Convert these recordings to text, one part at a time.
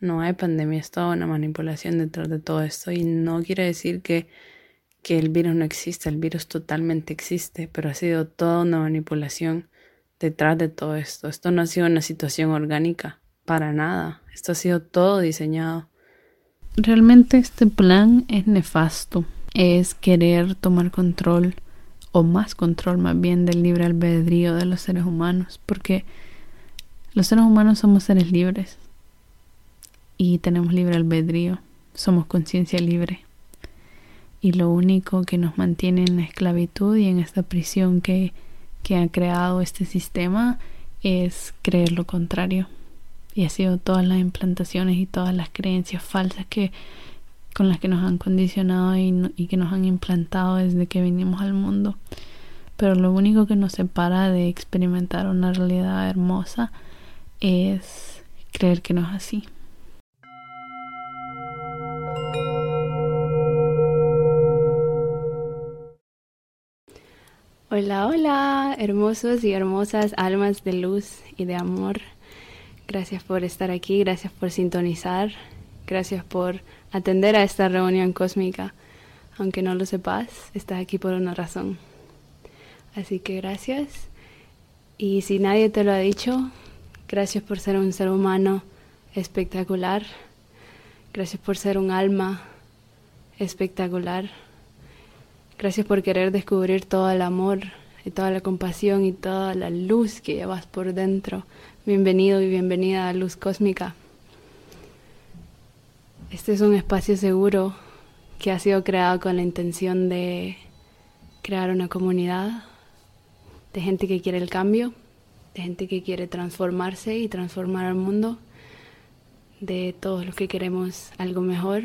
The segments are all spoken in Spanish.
No hay pandemia, es toda una manipulación detrás de todo esto. Y no quiere decir que, que el virus no existe, el virus totalmente existe, pero ha sido toda una manipulación detrás de todo esto. Esto no ha sido una situación orgánica, para nada. Esto ha sido todo diseñado. Realmente este plan es nefasto. Es querer tomar control o más control más bien del libre albedrío de los seres humanos, porque los seres humanos somos seres libres y tenemos libre albedrío, somos conciencia libre. Y lo único que nos mantiene en la esclavitud y en esta prisión que, que ha creado este sistema es creer lo contrario. Y ha sido todas las implantaciones y todas las creencias falsas que con las que nos han condicionado y, y que nos han implantado desde que vinimos al mundo. Pero lo único que nos separa de experimentar una realidad hermosa es creer que no es así. Hola, hola, hermosos y hermosas almas de luz y de amor. Gracias por estar aquí, gracias por sintonizar, gracias por atender a esta reunión cósmica. Aunque no lo sepas, estás aquí por una razón. Así que gracias. Y si nadie te lo ha dicho, gracias por ser un ser humano espectacular. Gracias por ser un alma espectacular. Gracias por querer descubrir todo el amor y toda la compasión y toda la luz que llevas por dentro. Bienvenido y bienvenida a Luz Cósmica. Este es un espacio seguro que ha sido creado con la intención de crear una comunidad de gente que quiere el cambio, de gente que quiere transformarse y transformar al mundo, de todos los que queremos algo mejor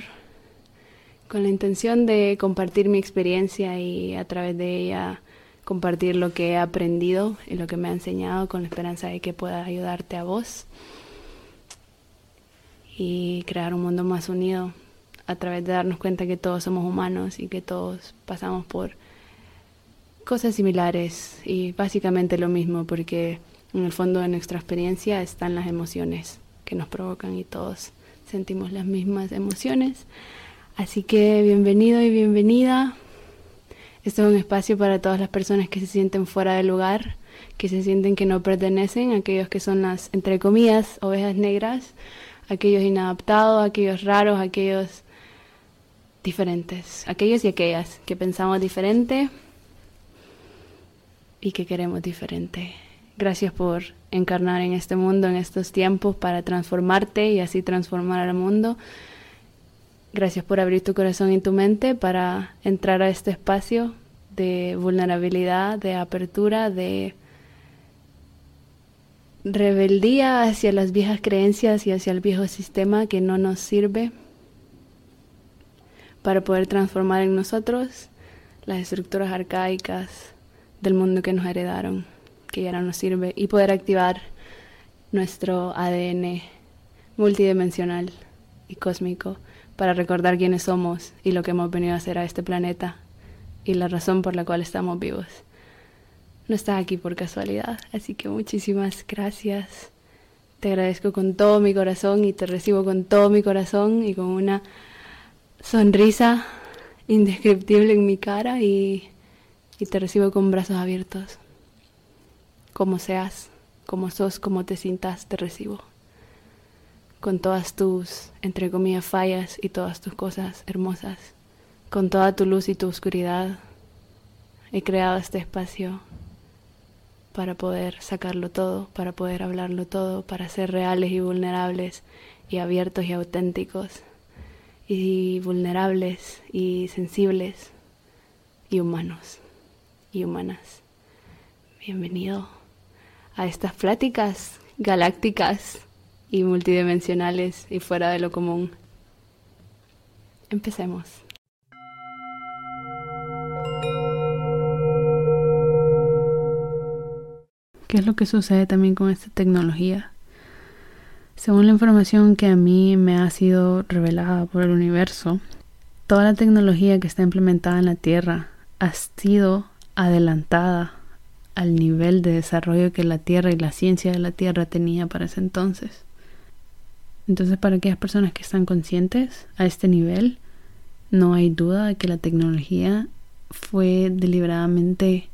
con la intención de compartir mi experiencia y a través de ella compartir lo que he aprendido y lo que me ha enseñado con la esperanza de que pueda ayudarte a vos y crear un mundo más unido a través de darnos cuenta que todos somos humanos y que todos pasamos por cosas similares y básicamente lo mismo porque en el fondo de nuestra experiencia están las emociones que nos provocan y todos sentimos las mismas emociones. Así que bienvenido y bienvenida. Este es un espacio para todas las personas que se sienten fuera del lugar, que se sienten que no pertenecen, aquellos que son las, entre comillas, ovejas negras, aquellos inadaptados, aquellos raros, aquellos diferentes, aquellos y aquellas que pensamos diferente y que queremos diferente. Gracias por encarnar en este mundo, en estos tiempos, para transformarte y así transformar al mundo. Gracias por abrir tu corazón y tu mente para entrar a este espacio de vulnerabilidad, de apertura, de rebeldía hacia las viejas creencias y hacia el viejo sistema que no nos sirve para poder transformar en nosotros las estructuras arcaicas del mundo que nos heredaron, que ya no nos sirve, y poder activar nuestro ADN multidimensional y cósmico para recordar quiénes somos y lo que hemos venido a hacer a este planeta y la razón por la cual estamos vivos. No estás aquí por casualidad, así que muchísimas gracias. Te agradezco con todo mi corazón y te recibo con todo mi corazón y con una sonrisa indescriptible en mi cara y, y te recibo con brazos abiertos. Como seas, como sos, como te sientas, te recibo con todas tus, entre comillas, fallas y todas tus cosas hermosas, con toda tu luz y tu oscuridad. He creado este espacio para poder sacarlo todo, para poder hablarlo todo, para ser reales y vulnerables y abiertos y auténticos y vulnerables y sensibles y humanos y humanas. Bienvenido a estas pláticas galácticas y multidimensionales y fuera de lo común. Empecemos. ¿Qué es lo que sucede también con esta tecnología? Según la información que a mí me ha sido revelada por el universo, toda la tecnología que está implementada en la Tierra ha sido adelantada al nivel de desarrollo que la Tierra y la ciencia de la Tierra tenía para ese entonces. Entonces, para aquellas personas que están conscientes a este nivel, no hay duda de que la tecnología fue deliberadamente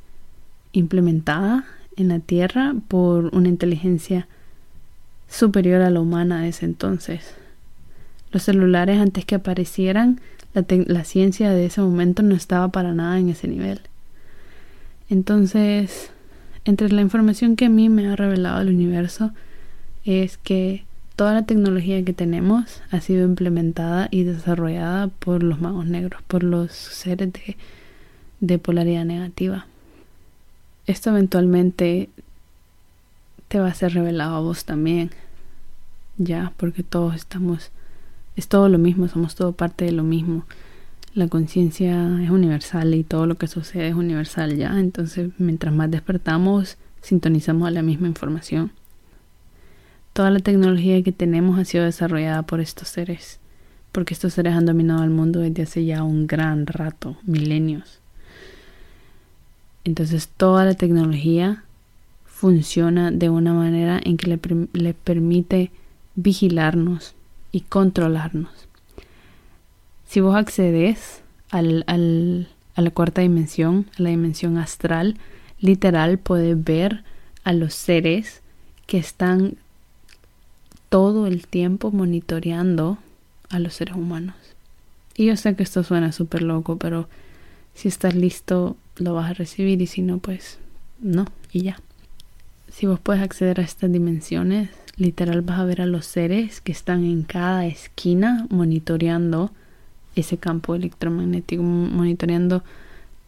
implementada en la Tierra por una inteligencia superior a la humana de ese entonces. Los celulares antes que aparecieran, la, la, ciencia de ese momento no estaba para nada en ese nivel. Entonces, entre la información que a mí me ha revelado el universo es que toda la tecnología que tenemos ha sido implementada y desarrollada por los magos negros, por los seres de, de polaridad negativa. Esto eventualmente te va a ser revelado a vos también, ya, porque todos estamos, es todo lo mismo, somos todo parte de lo mismo. La conciencia es universal y todo lo que sucede es universal ya, entonces mientras más despertamos, sintonizamos a la misma información. Toda la tecnología que tenemos ha sido desarrollada por estos seres, porque estos seres han dominado el mundo desde hace ya un gran rato, milenios. Entonces toda la tecnología funciona de una manera en que le, le permite vigilarnos y controlarnos. Si vos accedes al, al, a la cuarta dimensión, a la dimensión astral, literal puedes ver a los seres que están todo el tiempo monitoreando a los seres humanos. Y yo sé que esto suena súper loco, pero si estás listo lo vas a recibir y si no, pues no, y ya. Si vos puedes acceder a estas dimensiones, literal vas a ver a los seres que están en cada esquina monitoreando ese campo electromagnético, monitoreando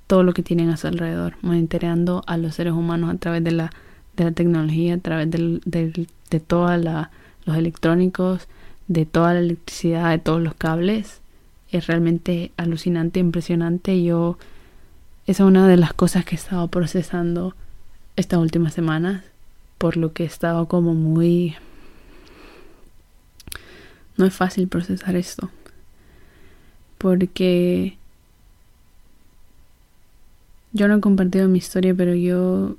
todo lo que tienen a su alrededor, monitoreando a los seres humanos a través de la, de la tecnología, a través del, de toda la electrónicos, de toda la electricidad, de todos los cables. Es realmente alucinante, impresionante. Yo, esa es una de las cosas que he estado procesando estas últimas semanas, por lo que he estado como muy... No es fácil procesar esto, porque yo no he compartido mi historia, pero yo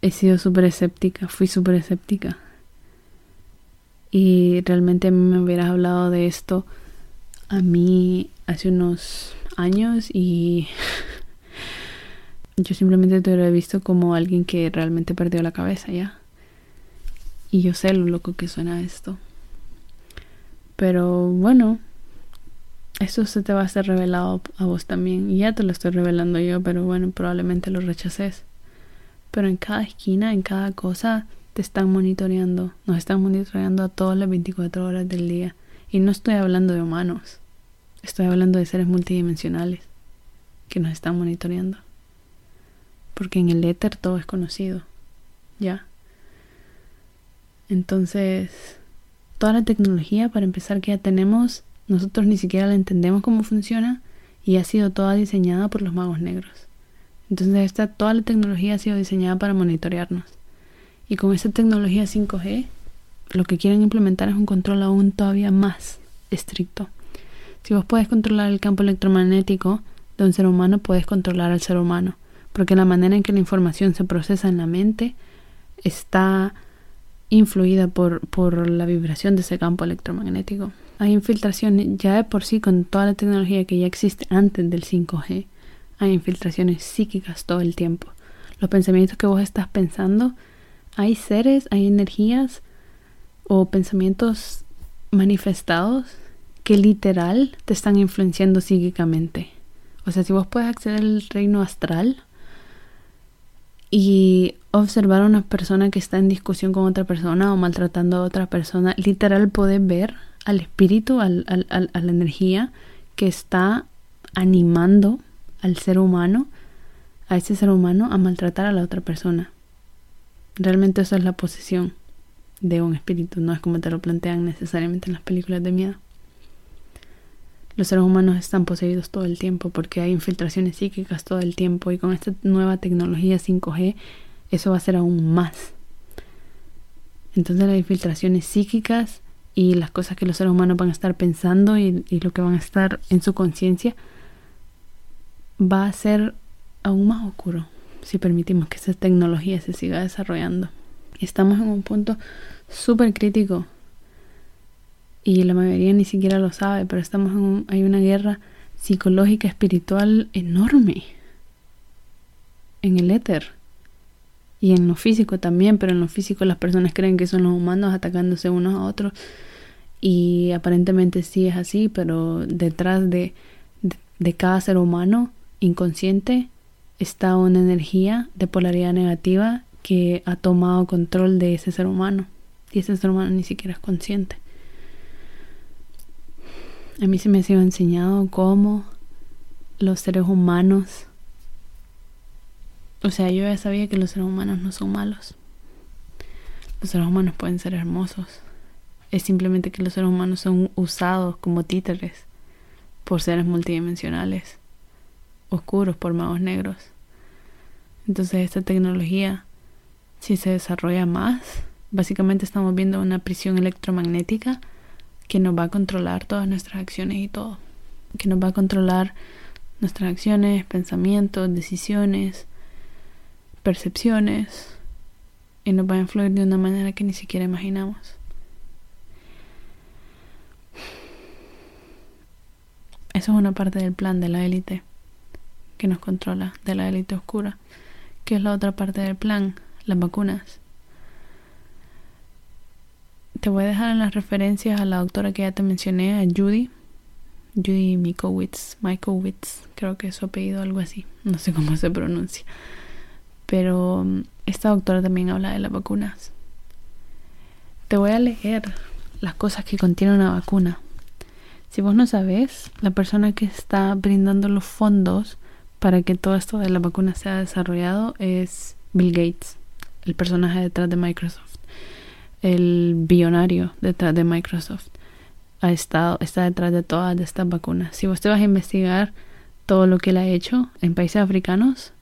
he sido súper escéptica, fui súper escéptica y realmente me hubieras hablado de esto a mí hace unos años y yo simplemente te hubiera visto como alguien que realmente perdió la cabeza ya. Y yo sé lo loco que suena esto. Pero bueno, eso se te va a ser revelado a vos también. Y ya te lo estoy revelando yo, pero bueno, probablemente lo rechaces. Pero en cada esquina, en cada cosa, te están monitoreando, nos están monitoreando a todas las 24 horas del día. Y no estoy hablando de humanos, estoy hablando de seres multidimensionales que nos están monitoreando. Porque en el éter todo es conocido, ¿ya? Entonces, toda la tecnología, para empezar, que ya tenemos, nosotros ni siquiera la entendemos cómo funciona y ha sido toda diseñada por los magos negros. Entonces, esta, toda la tecnología ha sido diseñada para monitorearnos. Y con esta tecnología 5G, lo que quieren implementar es un control aún todavía más estricto. Si vos puedes controlar el campo electromagnético de un ser humano, puedes controlar al ser humano, porque la manera en que la información se procesa en la mente está influida por, por la vibración de ese campo electromagnético. Hay infiltraciones ya de por sí con toda la tecnología que ya existe antes del 5G. Hay infiltraciones psíquicas todo el tiempo. Los pensamientos que vos estás pensando hay seres, hay energías o pensamientos manifestados que literal te están influenciando psíquicamente. O sea, si vos puedes acceder al reino astral y observar a una persona que está en discusión con otra persona o maltratando a otra persona, literal puedes ver al espíritu, al, a la energía que está animando al ser humano, a ese ser humano, a maltratar a la otra persona. Realmente eso es la posesión de un espíritu, no es como te lo plantean necesariamente en las películas de miedo. Los seres humanos están poseídos todo el tiempo porque hay infiltraciones psíquicas todo el tiempo y con esta nueva tecnología 5G eso va a ser aún más. Entonces las infiltraciones psíquicas y las cosas que los seres humanos van a estar pensando y, y lo que van a estar en su conciencia va a ser aún más oscuro si permitimos que esa tecnología se siga desarrollando. Estamos en un punto súper crítico y la mayoría ni siquiera lo sabe, pero estamos en hay una guerra psicológica, espiritual enorme en el éter y en lo físico también, pero en lo físico las personas creen que son los humanos atacándose unos a otros y aparentemente sí es así, pero detrás de, de, cada ser humano inconsciente está una energía de polaridad negativa que ha tomado control de ese ser humano y ese ser humano ni siquiera es consciente. A mí se me ha sido enseñado cómo los seres humanos o sea, yo ya sabía que los seres humanos no son malos. Los seres humanos pueden ser hermosos. Es simplemente que los seres humanos son usados como títeres por seres multidimensionales, oscuros por magos negros. Entonces esta tecnología, si se desarrolla más, básicamente estamos viendo una prisión electromagnética que nos va a controlar todas nuestras acciones y todo. Que nos va a controlar nuestras acciones, pensamientos, decisiones, percepciones y nos va a influir de una manera que ni siquiera imaginamos. Eso es una parte del plan de la élite que nos controla, de la élite oscura. que es la otra parte del plan? Las vacunas. Te voy a dejar en las referencias a la doctora que ya te mencioné, a Judy. Judy Mikowitz, Mikowitz, creo que es su apellido, algo así. No sé cómo se pronuncia. Pero mm, esta doctora también habla de las vacunas. Te voy a leer las cosas que contiene una vacuna. Si vos no sabes, la persona que está brindando los fondos para que todo esto de la vacuna sea desarrollado es Bill Gates, el personaje detrás de Microsoft, el billonario detrás de Microsoft. Ha estado, está detrás de todas estas vacunas. Si vos te vas a investigar todo lo que él ha hecho en países africanos,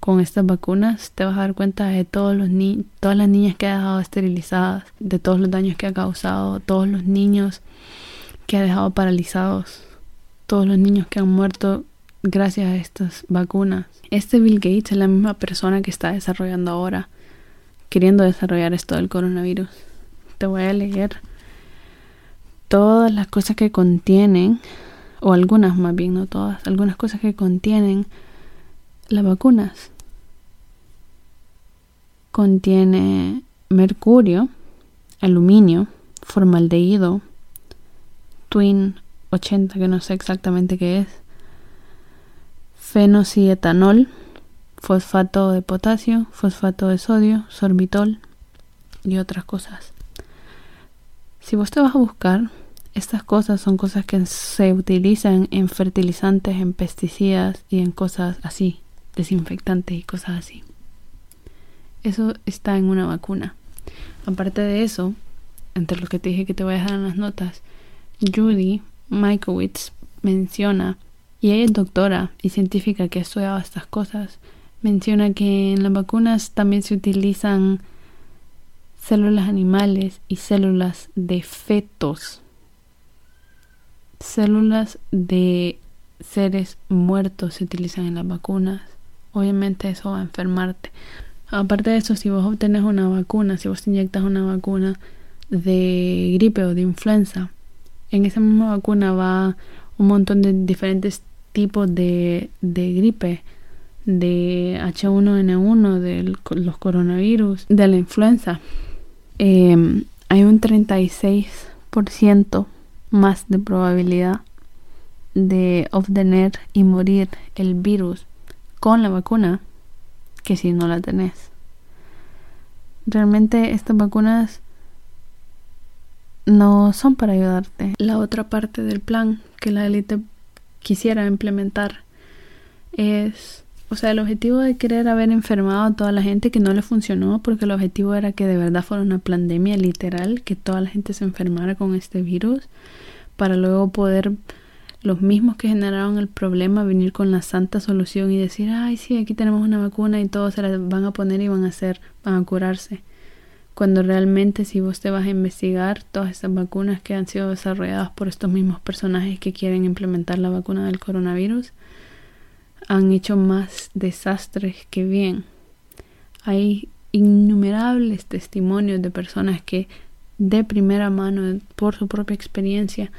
con estas vacunas te vas a dar cuenta de todos los ni todas las niñas que ha dejado esterilizadas, de todos los daños que ha causado, todos los niños que ha dejado paralizados, todos los niños que han muerto gracias a estas vacunas. Este Bill Gates es la misma persona que está desarrollando ahora, queriendo desarrollar esto del coronavirus. Te voy a leer todas las cosas que contienen, o algunas más bien, no todas, algunas cosas que contienen las vacunas. Contiene mercurio, aluminio, formaldehído, twin 80 que no sé exactamente qué es, fenocietanol, fosfato de potasio, fosfato de sodio, sorbitol y otras cosas. Si vos te vas a buscar, estas cosas son cosas que se utilizan en fertilizantes, en pesticidas y en cosas así, desinfectantes y cosas así. Eso está en una vacuna. Aparte de eso, entre lo que te dije que te voy a dejar en las notas, Judy Michaelwitz menciona, y ella es doctora y científica que ha estudiado estas cosas, menciona que en las vacunas también se utilizan células animales y células de fetos, células de seres muertos se utilizan en las vacunas. Obviamente eso va a enfermarte. Aparte de eso, si vos obtenés una vacuna, si vos inyectas una vacuna de gripe o de influenza, en esa misma vacuna va un montón de diferentes tipos de, de gripe, de H1N1, de los coronavirus, de la influenza. Em, hay un 36% más de probabilidad de obtener y morir el virus con la vacuna que si no la tenés. Realmente estas vacunas no son para ayudarte. La otra parte del plan que la élite quisiera implementar es, o sea, el objetivo de querer haber enfermado a toda la gente que no le funcionó porque el objetivo era que de verdad fuera una pandemia literal, que toda la gente se enfermara con este virus para luego poder los mismos que generaron el problema venir con la santa solución y decir, ay, sí, aquí tenemos una vacuna y todos se la van a poner y van a hacer, van a curarse. Cuando realmente si vos te vas a investigar todas estas vacunas que han sido desarrolladas por estos mismos personajes que quieren implementar la vacuna del coronavirus, han hecho más desastres que bien. Hay innumerables testimonios de personas que de primera mano, por su propia experiencia,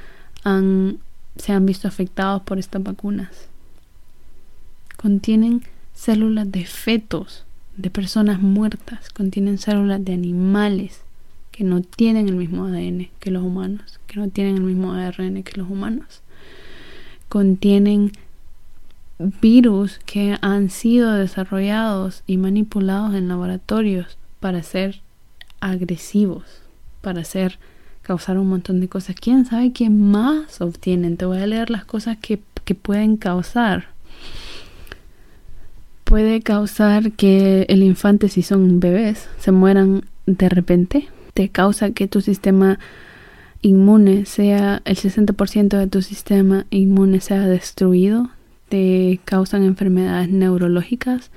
han, se han visto afectados por estas vacunas. Contienen células de fetos, de personas muertas, contienen células de animales que no tienen el mismo ADN que los humanos, que no tienen el mismo ARN que los humanos. Contienen virus que han sido desarrollados y manipulados en laboratorios para ser agresivos, para hacer causar un montón de cosas. ¿Quién sabe qué más obtienen? Te voy a leer las cosas que, que pueden causar. Puede causar que el infante, si son bebés, se mueran de repente. Te causa que tu sistema inmune sea, el 60% de tu sistema inmune sea destruido. Te causan enfermedades neurológicas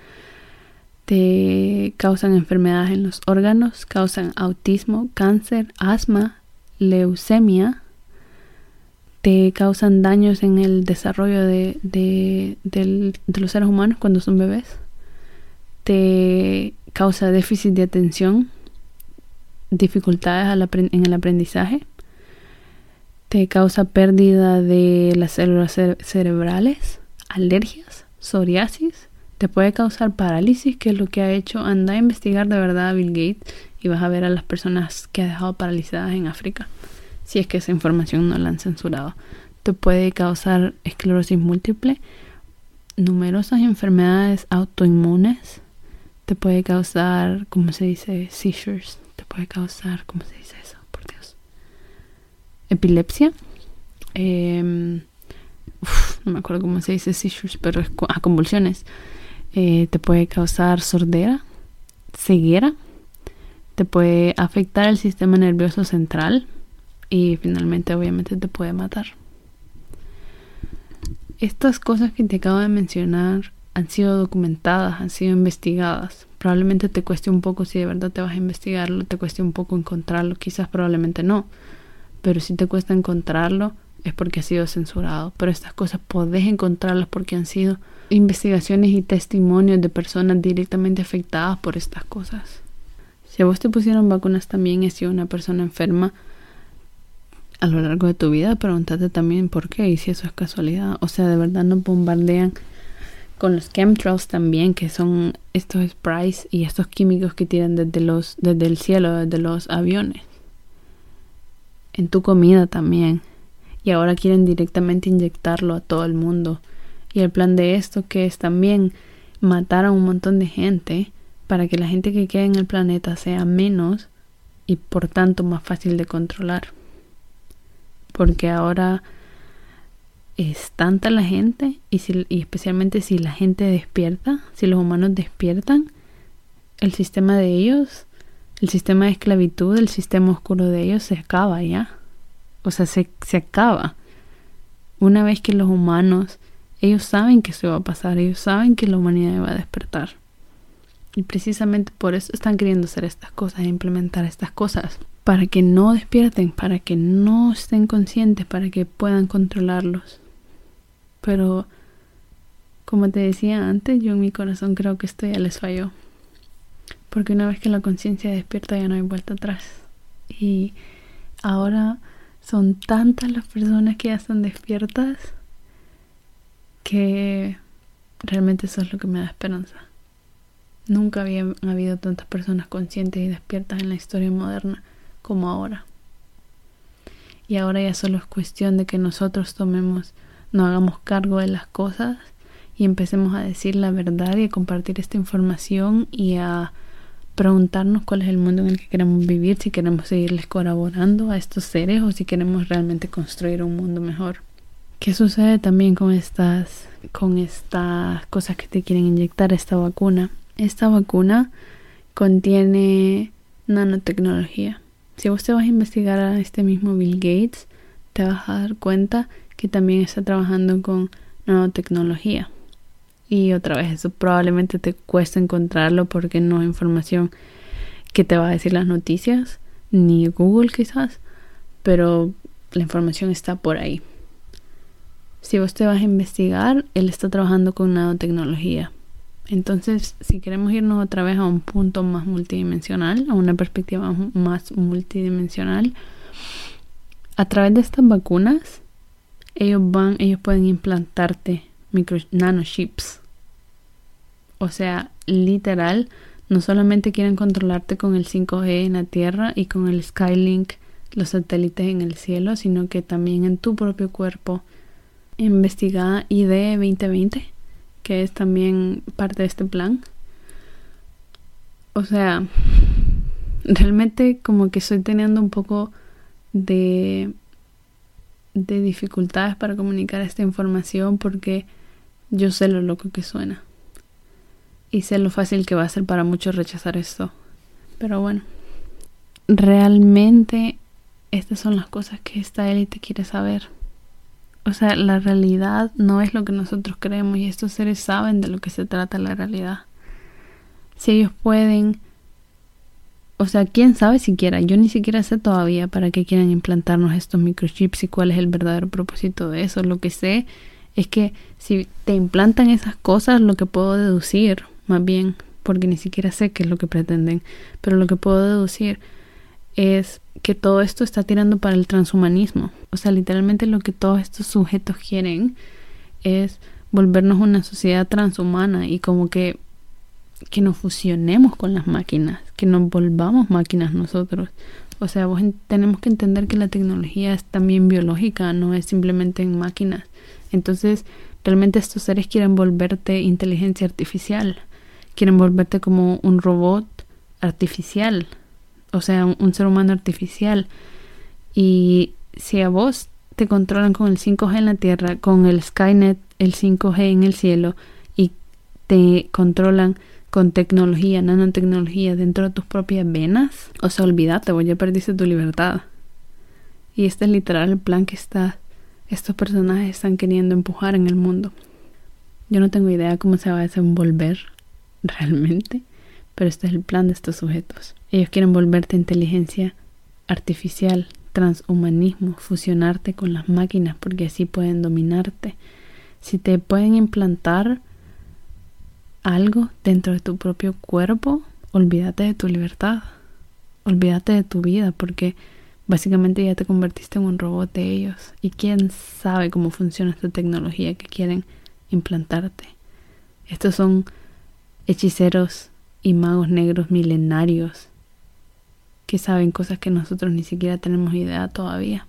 te causan enfermedades en los órganos, causan autismo, cáncer, asma, leucemia, te causan daños en el desarrollo de, de, los seres humanos cuando son bebés, te causa déficit de atención, dificultades en el aprendizaje, te causa pérdida de las células cerebrales, alergias, psoriasis, te puede causar parálisis, que es lo que ha hecho. Anda a investigar de verdad a Bill Gates y vas a ver a las personas que ha dejado paralizadas en África, si es que esa información no la han censurado. Te puede causar esclerosis múltiple, numerosas enfermedades autoinmunes, te puede causar, ¿cómo se dice? Seizures, te puede causar, ¿cómo se dice eso? Por Dios. Epilepsia. Em, no me acuerdo cómo se dice seizures, pero es a convulsiones. Eh, te puede causar sordera, ceguera, te puede afectar el sistema nervioso central y finalmente obviamente te puede matar. Estas cosas que te acabo de mencionar han sido documentadas, han sido investigadas. Probablemente te cueste un poco si de verdad te vas a investigarlo, te cueste un poco encontrarlo, quizás probablemente no. Pero si te cuesta encontrarlo es porque ha sido censurado. Pero estas cosas podés encontrarlas porque han sido investigaciones y testimonios de personas directamente afectadas por estas cosas. Si a vos te pusieron vacunas también has sido una persona enferma a lo largo de tu vida, pregúntate también por qué y si eso es casualidad. O sea, de verdad no bombardean con los chemtrails también, que son estos sprays y estos químicos que tiran desde, los, desde el cielo, desde los aviones. En tu comida también. Y ahora quieren directamente inyectarlo a todo el mundo y el plan de esto que es también matar a un montón de gente para que la gente que quede en el planeta sea menos y por tanto más fácil de controlar. Porque ahora es tanta la gente y, si, y especialmente si la gente despierta, si los humanos despiertan, el sistema de ellos, el sistema de esclavitud, el sistema oscuro de ellos se acaba ya. O sea, se, se acaba. Una vez que los humanos ellos saben que eso va a pasar, ellos saben que la humanidad va a despertar. Y precisamente por eso están queriendo hacer estas cosas, implementar estas cosas, para que no despierten, para que no estén conscientes, para que puedan controlarlos. Pero, como te decía antes, yo en mi corazón creo que esto ya les falló. Porque una vez que la conciencia despierta ya no hay vuelta atrás. Y ahora son tantas las personas que ya están despiertas que realmente eso es lo que me da esperanza. Nunca había habido tantas personas conscientes y despiertas en la historia moderna como ahora. Y ahora ya solo es cuestión de que nosotros tomemos, no hagamos cargo de las cosas y empecemos a decir la verdad y a compartir esta información y a preguntarnos cuál es el mundo en el que queremos vivir, si queremos seguirles colaborando a estos seres o si queremos realmente construir un mundo mejor. ¿Qué sucede también con estas, con estas cosas que te quieren inyectar esta vacuna? Esta vacuna contiene nanotecnología. Si vos te vas a investigar a este mismo Bill Gates, te vas a dar cuenta que también está trabajando con nanotecnología. Y otra vez, eso probablemente te cuesta encontrarlo porque no es información que te va a decir las noticias, ni Google quizás, pero la información está por ahí. Si vos te vas a investigar, él está trabajando con nanotecnología. Entonces, si queremos irnos otra vez a un punto más multidimensional, a una perspectiva más multidimensional, a través de estas vacunas, ellos van, ellos pueden implantarte micro nanochips. O sea, literal, no solamente quieren controlarte con el 5G en la Tierra y con el Skylink, los satélites en el cielo, sino que también en tu propio cuerpo. Investigada ID 2020 que es también parte de este plan. O sea, realmente como que estoy teniendo un poco de, de dificultades para comunicar esta información porque yo sé lo loco que suena. Y sé lo fácil que va a ser para muchos rechazar esto. Pero bueno, realmente estas son las cosas que esta élite quiere saber. O sea, la realidad no es lo que nosotros creemos y estos seres saben de lo que se trata la realidad. Si ellos pueden, o sea, quién sabe siquiera, yo ni siquiera sé todavía para qué quieren implantarnos estos microchips y cuál es el verdadero propósito de eso. Lo que sé es que si te implantan esas cosas, lo que puedo deducir, más bien, porque ni siquiera sé qué es lo que pretenden, pero lo que puedo deducir es que todo esto está tirando para el transhumanismo. O sea, literalmente lo que todos estos sujetos quieren es volvernos una sociedad transhumana y como que que nos fusionemos con las máquinas, que nos volvamos máquinas nosotros. O sea, vos tenemos que entender que la tecnología es también biológica, no es simplemente en máquinas. Entonces, realmente estos seres quieren volverte inteligencia artificial, quieren volverte como un robot artificial, o sea, un, ser humano artificial. Y si a vos te controlan con el 5G en la Tierra, con el Skynet, el 5G en el cielo, y te controlan con tecnología, nanotecnología dentro de tus propias venas, o sea, olvídate, vos ya perdiste tu libertad. Y este es literal el plan que está, estos personajes están queriendo empujar en el mundo. Yo no tengo idea cómo se va a desenvolver realmente, pero este es el plan de estos sujetos. Ellos quieren volverte inteligencia artificial, transhumanismo, fusionarte con las máquinas porque así pueden dominarte. Si te pueden implantar algo dentro de tu propio cuerpo, olvídate de tu libertad, olvídate de tu vida porque básicamente ya te convertiste en un robot de ellos y quién sabe cómo funciona esta tecnología que quieren implantarte. Estos son hechiceros y magos negros milenarios que saben cosas que nosotros ni siquiera tenemos idea todavía.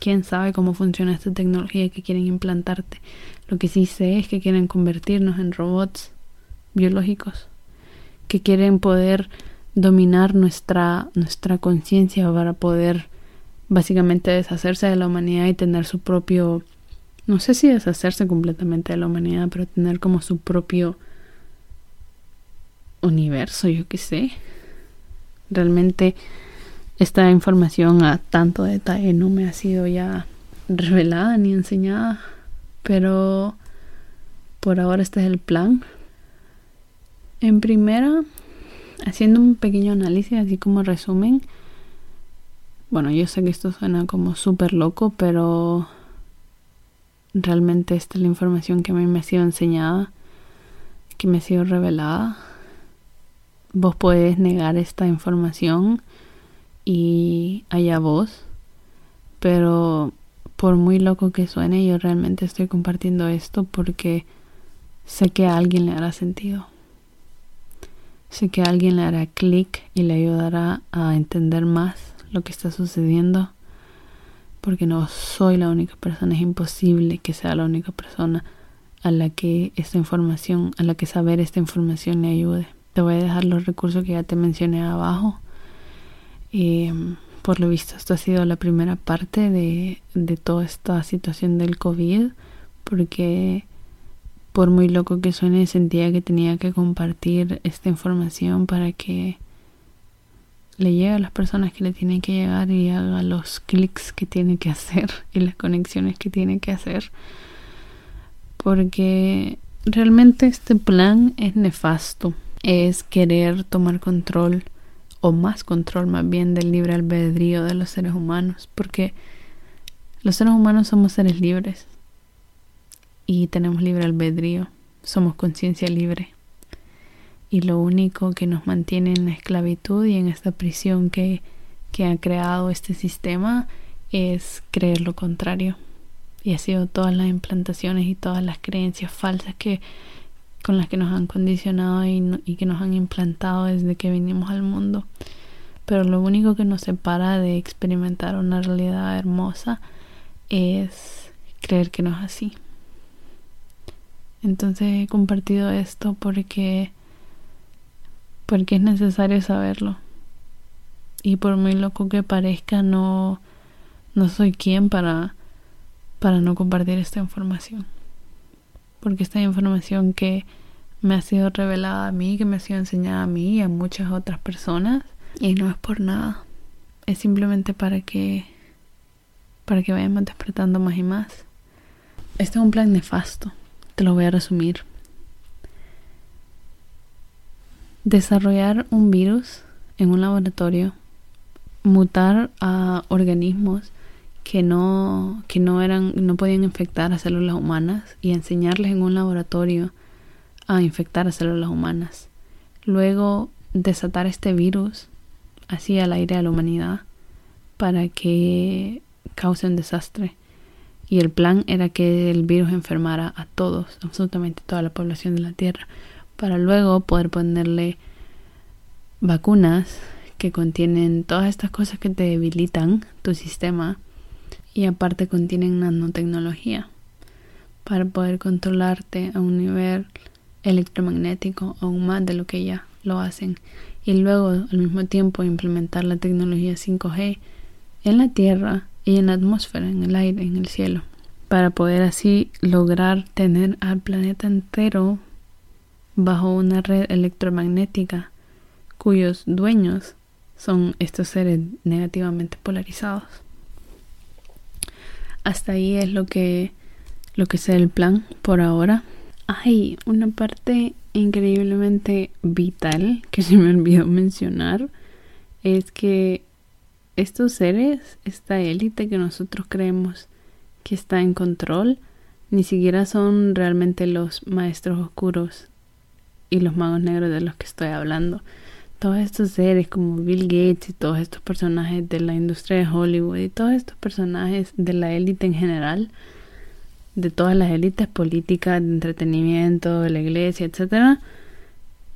¿Quién sabe cómo funciona esta tecnología que quieren implantarte? Lo que sí sé es que quieren convertirnos en robots biológicos, que quieren poder dominar nuestra, nuestra conciencia para poder básicamente deshacerse de la humanidad y tener su propio, no sé si deshacerse completamente de la humanidad, pero tener como su propio universo, yo qué sé. Realmente esta información a tanto detalle no me ha sido ya revelada ni enseñada, pero por ahora este es el plan. En primera, haciendo un pequeño análisis, así como resumen, bueno, yo sé que esto suena como súper loco, pero realmente esta es la información que a mí me ha sido enseñada, que me ha sido revelada vos podés negar esta información y allá vos, pero por muy loco que suene, yo realmente estoy compartiendo esto porque sé que a alguien le hará sentido. Sé que a alguien le hará clic y le ayudará a entender más lo que está sucediendo. Porque no soy la única persona, es imposible que sea la única persona a la que esta información, a la que saber esta información le ayude. Te voy a dejar los recursos que ya te mencioné abajo. Y por lo visto, esto ha sido la primera parte de, de toda esta situación del COVID, porque por muy loco que suene, sentía que tenía que compartir esta información para que le llegue a las personas que le tienen que llegar y haga los clics que tiene que hacer y las conexiones que tiene que hacer. Porque realmente este plan es nefasto es querer tomar control o más control más bien del libre albedrío de los seres humanos, porque los seres humanos somos seres libres y tenemos libre albedrío, somos conciencia libre. y lo único que nos mantiene en la esclavitud y en esta prisión que, que ha creado este sistema es creer lo contrario. Y ha sido todas las implantaciones y todas las creencias falsas que con las que nos han condicionado y, y que nos han implantado desde que vinimos al mundo. Pero lo único que nos separa de experimentar una realidad hermosa es creer que no es así. Entonces he compartido esto porque porque es necesario saberlo. Y por muy loco que parezca, no no soy quien para para no compartir esta información. Porque esta información que me ha sido revelada a mí, que me ha sido enseñada a mí y a muchas otras personas, y no es por nada. Es simplemente para que para que vayamos despertando más y más. Este es un plan nefasto. Te lo voy a resumir. Desarrollar un virus en un laboratorio, mutar a organismos que no, que no eran, no podían infectar a células humanas y enseñarles en un laboratorio a infectar a células humanas. Luego desatar este virus así al aire a la humanidad para que cause un desastre. Y el plan era que el virus enfermara a todos, absolutamente toda la población de la Tierra, para luego poder ponerle vacunas que contienen todas estas cosas que te debilitan tu sistema y aparte contienen nanotecnología para poder controlarte a un nivel electromagnético aún más de lo que ya lo hacen y luego al mismo tiempo implementar la tecnología 5G en la Tierra y en la atmósfera, en el aire, en el cielo, para poder así lograr tener al planeta entero bajo una red electromagnética cuyos dueños son estos seres negativamente polarizados. Hasta ahí es lo que lo que el plan por ahora. Hay una parte increíblemente vital que se me olvidó mencionar es que estos seres, esta élite que nosotros creemos que está en control, ni siquiera son realmente los maestros oscuros y los magos negros de los que estoy hablando. Todos estos seres como Bill Gates y todos estos personajes de la industria de Hollywood y todos estos personajes de la élite en general, de todas las élites políticas, de entretenimiento, de la iglesia, etcétera,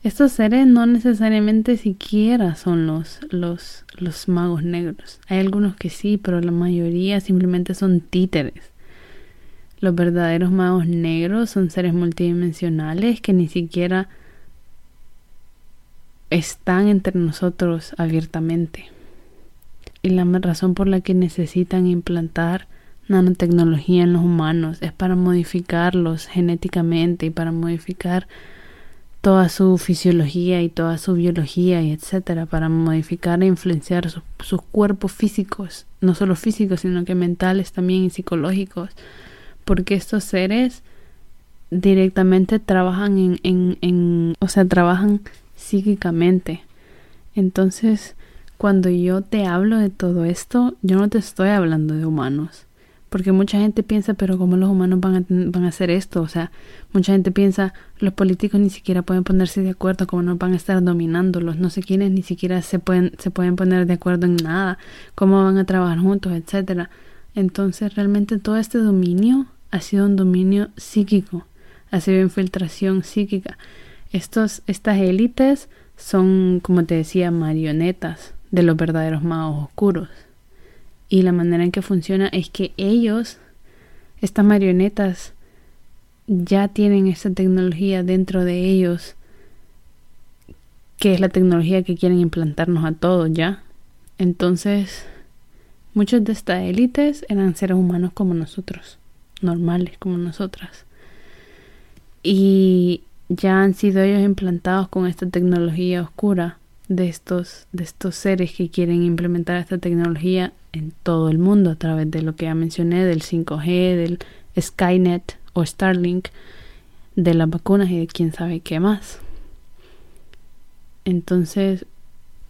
estos seres no necesariamente siquiera son los, los, los magos negros. Hay algunos que sí, pero la mayoría simplemente son títeres. Los verdaderos magos negros son seres multidimensionales que ni siquiera están entre nosotros abiertamente. Y la razón por la que necesitan implantar nanotecnología en los humanos es para modificarlos genéticamente y para modificar toda su fisiología y toda su biología y etcétera para modificar e influenciar sus cuerpos físicos, no solo físicos, sino que mentales también y psicológicos, porque estos seres directamente trabajan en, en, en o sea, trabajan psíquicamente. Entonces, cuando yo te hablo de todo esto, yo no te estoy hablando de humanos. Porque mucha gente piensa, pero ¿cómo los humanos van a, van a hacer esto? O sea, mucha gente piensa, los políticos ni siquiera pueden ponerse de acuerdo, ¿cómo no van a estar dominándolos? No sé quiénes ni siquiera se pueden, se pueden poner de acuerdo en nada, cómo van a trabajar juntos, etcétera. Entonces, realmente todo este dominio ha sido un dominio psíquico, ha sido infiltración psíquica. Estos, estas élites son, como te decía, marionetas de los verdaderos magos oscuros. Y la manera en que funciona es que ellos, estas marionetas, ya tienen esa tecnología dentro de ellos, que es la tecnología que quieren implantarnos a todos ya. Entonces, muchos de estas élites eran seres humanos como nosotros, normales como nosotras. Y ya han sido ellos implantados con esta tecnología oscura de estos, de estos seres que quieren implementar esta tecnología en todo el mundo a través de lo que ya mencioné, del 5G, del Skynet o Starlink, de las vacunas y de quién sabe qué más. Entonces,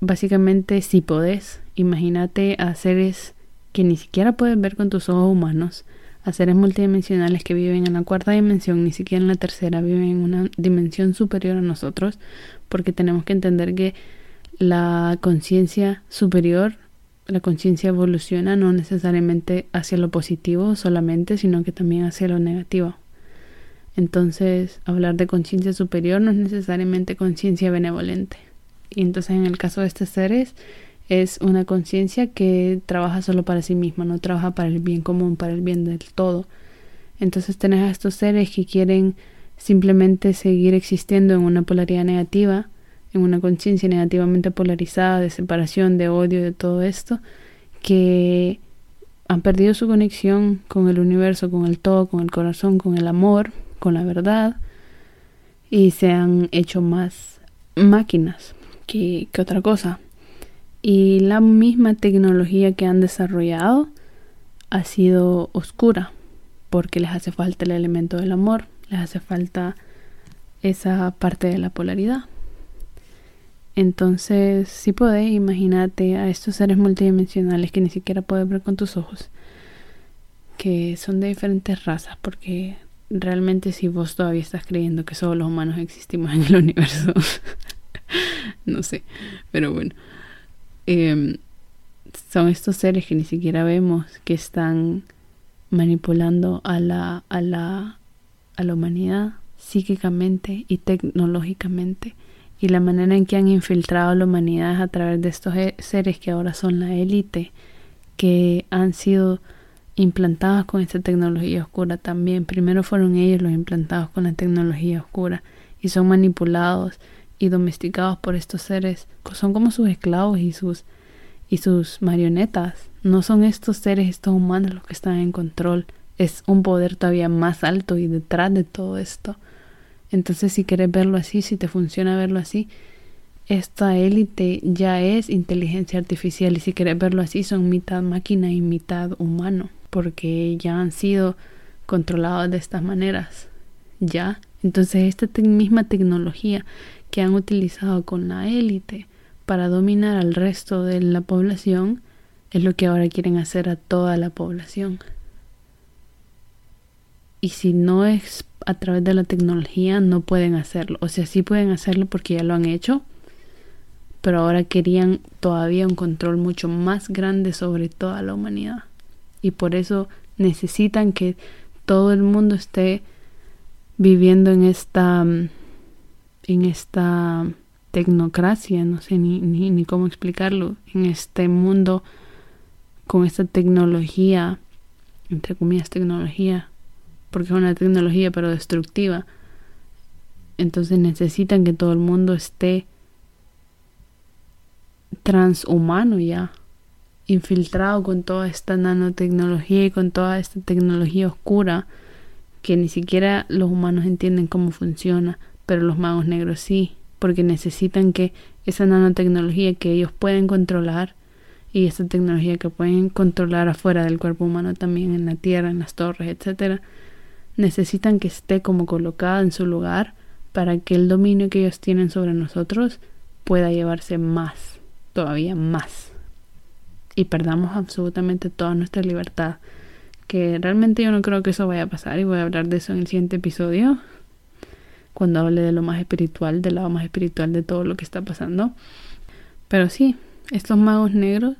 básicamente, si podés, imagínate a seres que ni siquiera puedes ver con tus ojos humanos, a seres multidimensionales que viven en la cuarta dimensión, ni siquiera en la tercera, viven en una dimensión superior a nosotros, porque tenemos que entender que la conciencia superior, la conciencia evoluciona no necesariamente hacia lo positivo solamente, sino que también hacia lo negativo. Entonces, hablar de conciencia superior no es necesariamente conciencia benevolente. Y entonces, en el caso de estos seres, es una conciencia que trabaja solo para sí misma, no trabaja para el bien común, para el bien del todo. Entonces, tenés a estos seres que quieren simplemente seguir existiendo en una polaridad negativa, en una conciencia negativamente polarizada de separación, de odio, de todo esto, que han perdido su conexión con el universo, con el todo, con el corazón, con el amor, con la verdad, y se han hecho más máquinas que, que otra cosa. Y la misma tecnología que han desarrollado ha sido oscura, porque les hace falta el elemento del amor, les hace falta esa parte de la polaridad. Entonces, si podés, imagínate a estos seres multidimensionales que ni siquiera puedes ver con tus ojos, que son de diferentes razas, porque realmente si vos todavía estás creyendo que solo los humanos existimos en el universo, no sé, pero bueno, em, son estos seres que ni siquiera vemos que están manipulando a la, a la, a la humanidad psíquicamente y tecnológicamente y la manera en que han infiltrado a la humanidad es a través de estos e, seres que ahora son la élite, que han sido implantados con esta tecnología oscura también. Primero fueron ellos los implantados con la tecnología oscura y son manipulados y domesticados por estos seres. Son como sus esclavos y sus y sus marionetas. No son estos seres, estos humanos los que están en control. Es un poder todavía más alto y detrás de todo esto. Entonces, si quieres verlo así, si te funciona verlo así, esta élite ya es inteligencia artificial y si quieres verlo así, son mitad máquina y mitad humano, porque ya han sido controlados de estas maneras. Ya. Entonces, esta misma tecnología que han utilizado con la élite para dominar al resto de la población es lo que ahora quieren hacer a toda la población. Y si no es a través de la tecnología no pueden hacerlo. O sea, sí pueden hacerlo porque ya lo han hecho, pero ahora querían todavía un control mucho más grande sobre toda la humanidad. Y por eso necesitan que todo el mundo esté viviendo en esta en esta tecnocracia, no sé ni, ni, ni cómo explicarlo, en este mundo con esta tecnología, entre comillas tecnología, porque es una tecnología pero destructiva. Entonces necesitan que todo el mundo esté transhumano ya, infiltrado con toda esta nanotecnología y con toda esta tecnología oscura que ni siquiera los humanos entienden cómo funciona, pero los magos negros sí, porque necesitan que esa nanotecnología que ellos pueden controlar y esa tecnología que pueden controlar afuera del cuerpo humano también en la tierra, en las torres, etcétera, necesitan que esté como colocada en su lugar para que el dominio que ellos tienen sobre nosotros pueda llevarse más, todavía más. Y perdamos absolutamente toda nuestra libertad. Que realmente yo no creo que eso vaya a pasar y voy a hablar de eso en el siguiente episodio. Cuando hable de lo más espiritual, del lado más espiritual de todo lo que está pasando. Pero sí, estos magos negros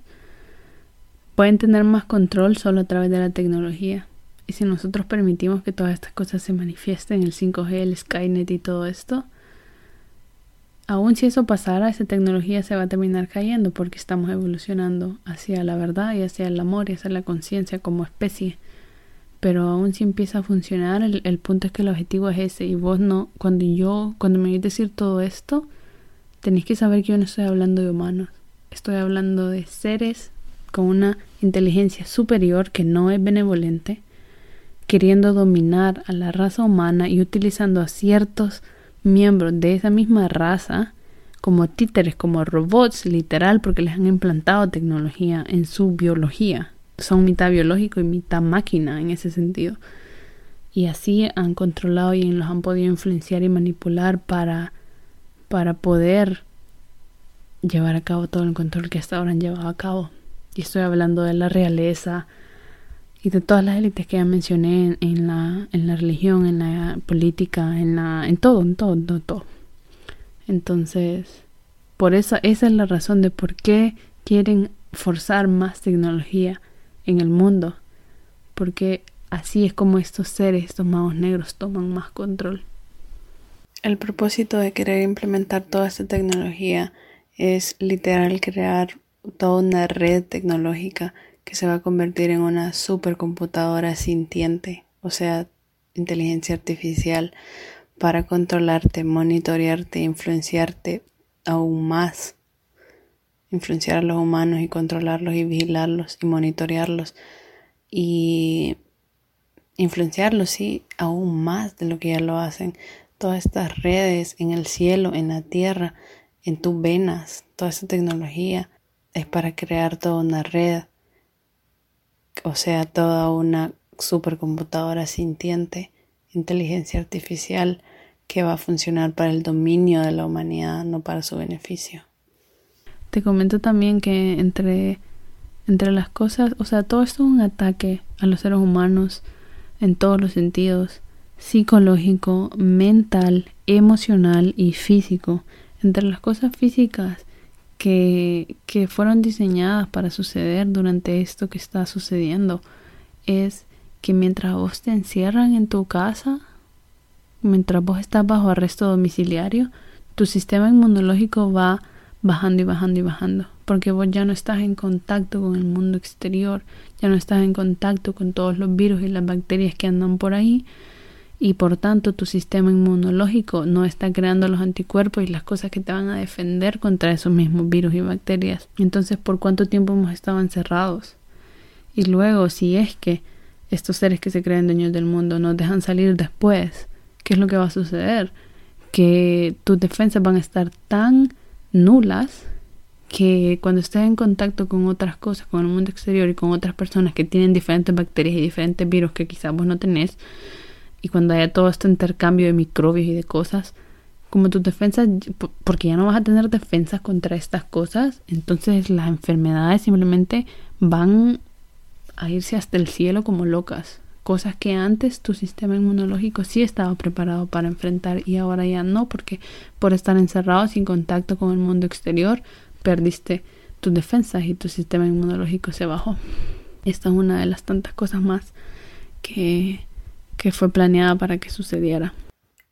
pueden tener más control solo a través de la tecnología. Y si nosotros permitimos que todas estas cosas se manifiesten, el 5G, el Skynet y todo esto, aun si eso pasara, esa tecnología se va a terminar cayendo porque estamos evolucionando hacia la verdad y hacia el amor y hacia la conciencia como especie. Pero aún si empieza a funcionar, el, punto es que el objetivo es ese. Y vos no, cuando yo, cuando me oís decir todo esto, tenéis que saber que yo no estoy hablando de humanos. Estoy hablando de seres con una inteligencia superior que no es benevolente, queriendo dominar a la raza humana y utilizando a ciertos miembros de esa misma raza como títeres, como robots, literal, porque les han implantado tecnología en su biología. Son mitad biológico y mitad máquina en ese sentido. Y así han controlado y los han podido influenciar y manipular para, para poder llevar a cabo todo el control que hasta ahora han llevado a cabo. Y estoy hablando de la realeza, y de todas las élites que ya mencioné en, la, en la religión, en la política, en, la, en todo, en todo, en todo, Entonces, por eso, esa es la razón de por qué quieren forzar más tecnología en el mundo. Porque así es como estos seres, estos magos negros, toman más control. El propósito de querer implementar toda esta tecnología es literal crear toda una red tecnológica que se va a convertir en una supercomputadora sintiente, o sea, inteligencia artificial, para controlarte, monitorearte, influenciarte aún más, influenciar a los humanos y controlarlos y vigilarlos y monitorearlos y influenciarlos, sí, aún más de lo que ya lo hacen. Todas estas redes en el cielo, en la tierra, en tus venas, toda esta tecnología es para crear toda una red, o sea, toda una supercomputadora sintiente, inteligencia artificial que va a funcionar para el dominio de la humanidad, no para su beneficio. Te comento también que entre, entre las cosas, o sea, todo esto es un ataque a los seres humanos en todos los sentidos, psicológico, mental, emocional y físico. Entre las cosas físicas que, que fueron diseñadas para suceder durante esto que está sucediendo es que mientras vos te encierran en tu casa, mientras vos estás bajo arresto domiciliario, tu sistema inmunológico va bajando y bajando y bajando, porque vos ya no estás en contacto con el mundo exterior, ya no estás en contacto con todos los virus y las bacterias que andan por ahí, y por tanto tu sistema inmunológico no está creando los anticuerpos y las cosas que te van a defender contra esos mismos virus y bacterias. Entonces, ¿por cuánto tiempo hemos estado encerrados? Y luego, si es que estos seres que se creen dueños del mundo nos dejan salir después, ¿qué es lo que va a suceder? Que tus defensas van a estar tan nulas que cuando estés en contacto con otras cosas, con el mundo exterior y con otras personas que tienen diferentes bacterias y diferentes virus que quizás vos no tenés, y cuando haya todo este intercambio de microbios y de cosas, como tus defensas, porque ya no vas a tener defensas contra estas cosas, entonces las enfermedades simplemente van a irse hasta el cielo como locas cosas que antes tu sistema inmunológico sí estaba preparado para enfrentar y ahora ya no, porque por estar encerrado sin contacto con el mundo exterior, perdiste tus defensas y tu sistema inmunológico se bajó. Esta es una de las tantas cosas más que, que fue planeada para que sucediera.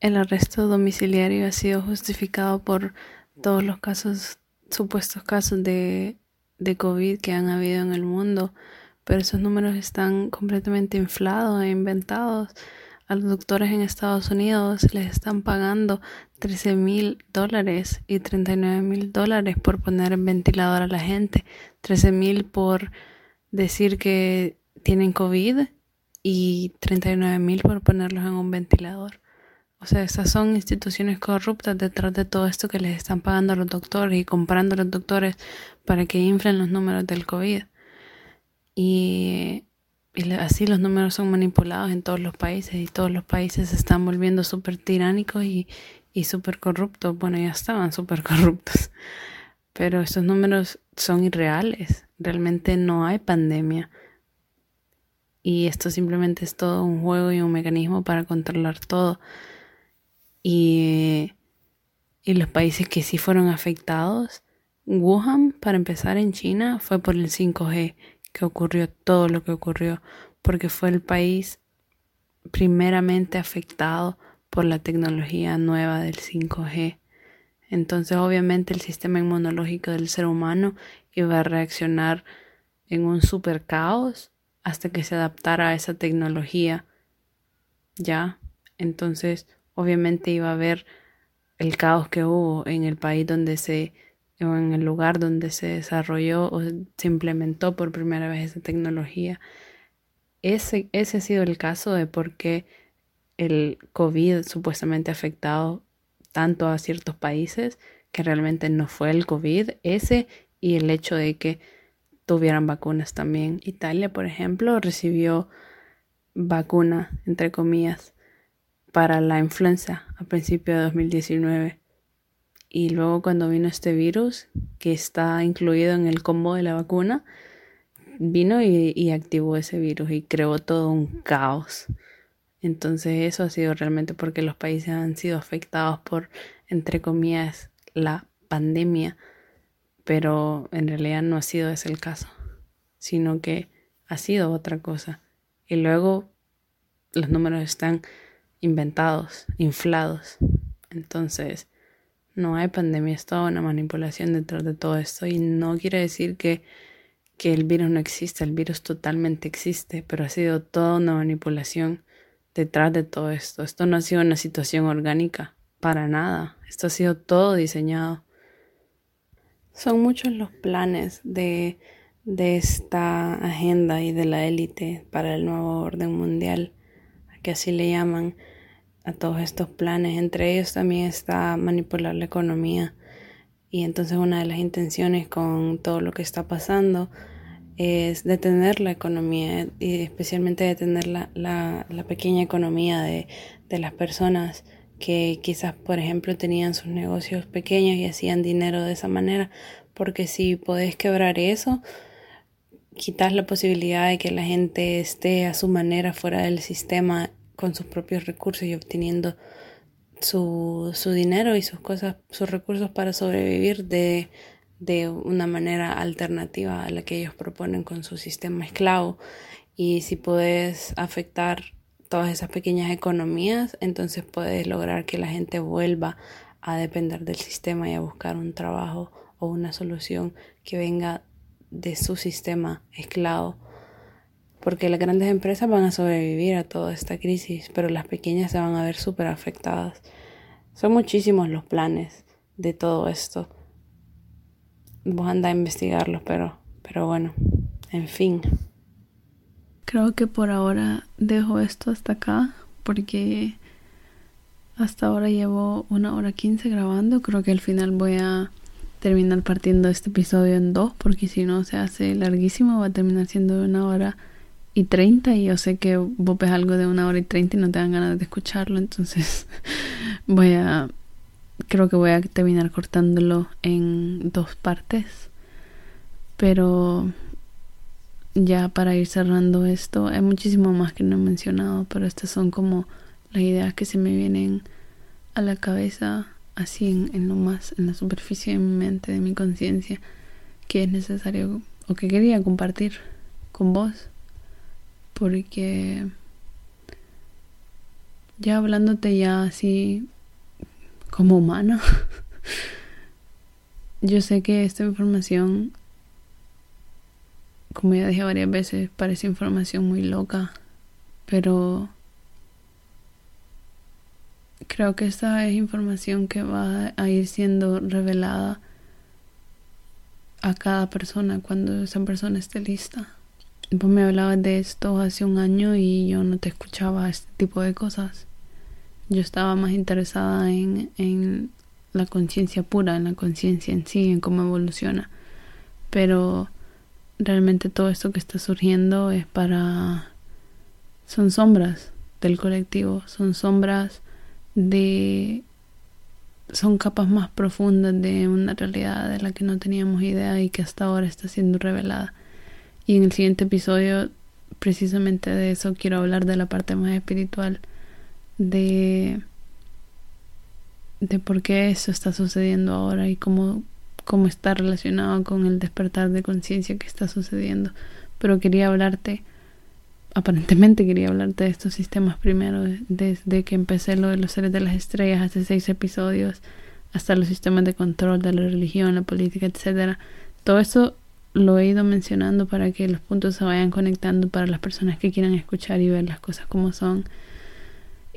El arresto domiciliario ha sido justificado por todos los casos, supuestos casos de, de COVID que han habido en el mundo pero esos números están completamente inflados e inventados. A los doctores en Estados Unidos les están pagando 13 mil dólares y 39 mil dólares por poner en ventilador a la gente, 13 mil por decir que tienen COVID y 39 mil por ponerlos en un ventilador. O sea, esas son instituciones corruptas detrás de todo esto que les están pagando a los doctores y comprando a los doctores para que inflen los números del COVID. Y, así los números son manipulados en todos los países y todos los países se están volviendo súper tiránicos y, y súper corruptos. Bueno, ya estaban súper corruptos, pero estos números son irreales. Realmente no hay pandemia. Y esto simplemente es todo un juego y un mecanismo para controlar todo. Y, y los países que sí fueron afectados, Wuhan, para empezar en China, fue por el 5G que ocurrió todo lo que ocurrió, porque fue el país primeramente afectado por la tecnología nueva del 5G. Entonces obviamente el sistema inmunológico del ser humano iba a reaccionar en un super caos hasta que se adaptara a esa tecnología. ¿Ya? Entonces obviamente iba a haber el caos que hubo en el país donde se o en el lugar donde se desarrolló o se implementó por primera vez esa tecnología. Ese, ese ha sido el caso de por qué el COVID supuestamente ha afectado tanto a ciertos países que realmente no fue el COVID, ese y el hecho de que tuvieran vacunas también. Italia, por ejemplo, recibió vacuna, entre comillas, para la influenza a principios de 2019 y luego cuando vino este virus, que está incluido en el combo de la vacuna, vino y, activó ese virus y creó todo un caos. Entonces eso ha sido realmente porque los países han sido afectados por entre comillas, la pandemia, pero en realidad no ha sido ese el caso, sino que ha sido otra cosa. Y luego los números están inventados, inflados. Entonces, no hay pandemia, es toda una manipulación detrás de todo esto. Y no quiere decir que, que el virus no existe, el virus totalmente existe, pero ha sido toda una manipulación detrás de todo esto. Esto no ha sido una situación orgánica, para nada. Esto ha sido todo diseñado. Son muchos los planes de, de esta agenda y de la élite para el nuevo orden mundial, que así le llaman a todos estos planes. Entre ellos también está manipular la economía. Y entonces una de las intenciones con todo lo que está pasando es detener la economía y especialmente detener la, la, la pequeña economía de, de las personas que quizás, por ejemplo, tenían sus negocios pequeños y hacían dinero de esa manera, porque si podés quebrar eso, quitas la posibilidad de que la gente esté a su manera fuera del sistema con sus propios recursos y obteniendo su, su dinero y sus cosas, sus recursos para sobrevivir de, de una manera alternativa a la que ellos proponen con su sistema esclavo. Y si puedes afectar todas esas pequeñas economías, entonces puedes lograr que la gente vuelva a depender del sistema y a buscar un trabajo o una solución que venga de su sistema esclavo. Porque las grandes empresas van a sobrevivir a toda esta crisis, pero las pequeñas se van a ver súper afectadas. Son muchísimos los planes de todo esto. Vos anda a investigarlos, pero, pero bueno, en fin. Creo que por ahora dejo esto hasta acá porque hasta ahora llevo una hora quince grabando. Creo que al final voy a terminar partiendo este episodio en dos porque si no se hace larguísimo va a terminar siendo una hora y treinta y yo sé que vos ves algo de una hora y treinta y no te dan ganas de escucharlo entonces voy a creo que voy a terminar cortándolo en dos partes. Pero ya para ir cerrando esto, hay muchísimo más que no he mencionado, pero estas son como las ideas que se me vienen a la cabeza, así en, en lo más, en la superficie de mi mente, de mi conciencia, que es necesario o que quería compartir con vos, porque ya hablándote ya así como humana, yo sé que esta información como ya dije varias veces, parece información muy loca, pero creo que esta es información que va a ir siendo revelada a cada persona cuando esa persona esté lista. Vos me hablabas de esto hace un año y yo no te escuchaba este tipo de cosas. Yo estaba más interesada en, en la conciencia pura, en la conciencia en sí, en cómo evoluciona. Pero realmente todo esto que está surgiendo es para... son sombras del colectivo, son sombras de... son capas más profundas de una realidad de la que no teníamos idea y que hasta ahora está siendo revelada. Y en el siguiente episodio, precisamente de eso, quiero hablar de la parte más espiritual, de de por qué eso está sucediendo ahora y cómo cómo está relacionado con el despertar de conciencia que está sucediendo. Pero quería hablarte, aparentemente quería hablarte de estos sistemas primero, desde que empecé lo de los seres de las estrellas hace seis episodios, hasta los sistemas de control de la religión, la política, etcétera. Todo eso lo he ido mencionando para que los puntos se vayan conectando para las personas que quieran escuchar y ver las cosas como son.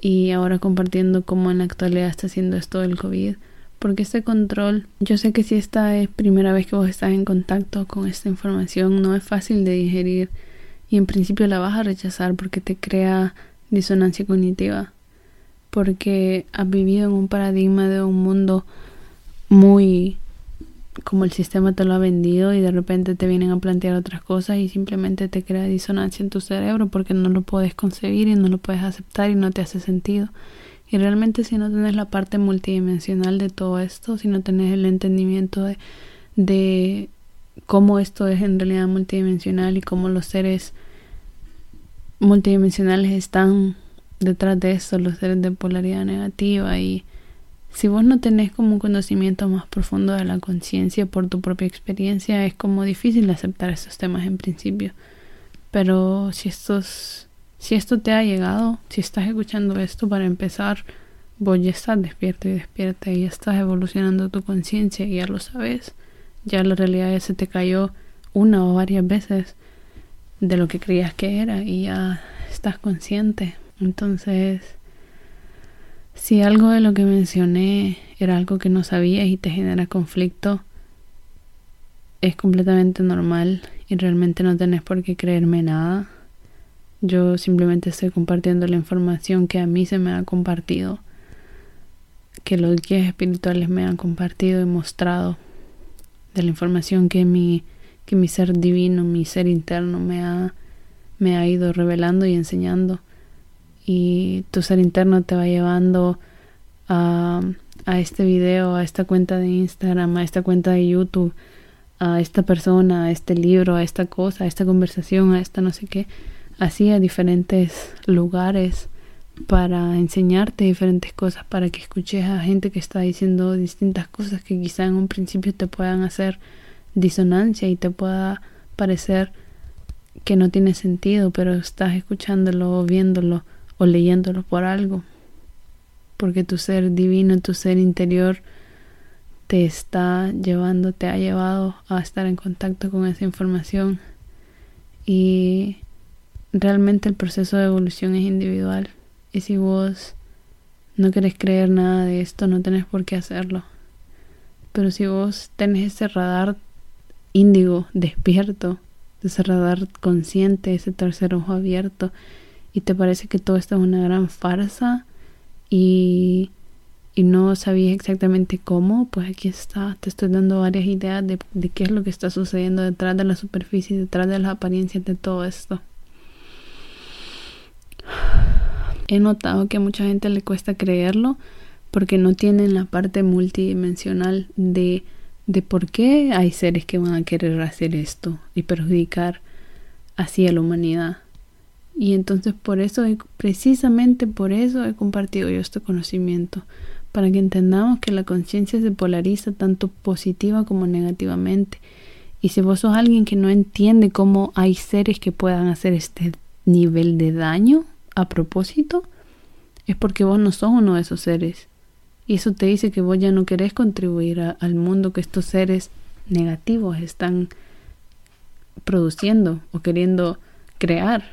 Y ahora compartiendo cómo en la actualidad está haciendo esto del COVID porque este control, yo sé que si esta es primera vez que vos estás en contacto con esta información, no es fácil de digerir y en principio la vas a rechazar porque te crea disonancia cognitiva, porque has vivido en un paradigma de un mundo muy como el sistema te lo ha vendido y de repente te vienen a plantear otras cosas y simplemente te crea disonancia en tu cerebro porque no lo puedes concebir y no lo puedes aceptar y no te hace sentido. Y realmente si no tienes la parte multidimensional de todo esto, si no tienes el entendimiento de, de cómo esto es en realidad multidimensional y cómo los seres multidimensionales están detrás de esto, los seres de polaridad negativa y si vos no tenés como un conocimiento más profundo de la conciencia por tu propia experiencia, es como difícil aceptar esos temas en principio. Pero si estos, si esto te ha llegado, si estás escuchando esto para empezar, vos ya estás despierto y despierta y ya estás evolucionando tu conciencia y ya lo sabes. Ya la realidad ya se te cayó una o varias veces de lo que creías que era y ya estás consciente. Entonces, si algo de lo que mencioné era algo que no sabías y te genera conflicto, es completamente normal y realmente no tenés por qué creerme nada. Yo simplemente estoy compartiendo la información que a mí se me ha compartido, que los guías espirituales me han compartido y mostrado, de la información que mi, que mi ser divino, mi ser interno me ha, me ha ido revelando y enseñando y tu ser interno te va llevando a, a este video, a esta cuenta de Instagram, a esta cuenta de YouTube, a esta persona, a este libro, a esta cosa, a esta conversación, a esta no sé qué, así a diferentes lugares para enseñarte diferentes cosas, para que escuches a gente que está diciendo distintas cosas que quizá en un principio te puedan hacer disonancia y te pueda parecer que no tiene sentido, pero estás escuchándolo o viéndolo o leyéndolo por algo, porque tu ser divino, tu ser interior te está llevando, te ha llevado a estar en contacto con esa información. Y realmente el proceso de evolución es individual. Y si vos no querés creer nada de esto no tenés por qué hacerlo. Pero si vos tenés ese radar índigo despierto ese radar consciente ese tercer ojo abierto y te parece que todo esto es una gran farsa y, y no sabías exactamente cómo, pues aquí está, te estoy dando varias ideas de, de qué es lo que está sucediendo detrás de la superficie, detrás de las apariencias de todo esto. He notado que a mucha gente le cuesta creerlo porque no tienen la parte multidimensional de, de por qué hay seres que van a querer hacer esto y perjudicar así a la humanidad. Y entonces por eso, precisamente por eso he compartido yo este conocimiento, para que entendamos que la conciencia se polariza tanto positiva como negativamente. Y si vos sos alguien que no entiende cómo hay seres que puedan hacer este nivel de daño a propósito, es porque vos no sos uno de esos seres. Y eso te dice que vos ya no querés contribuir al mundo que estos seres negativos están produciendo o queriendo crear.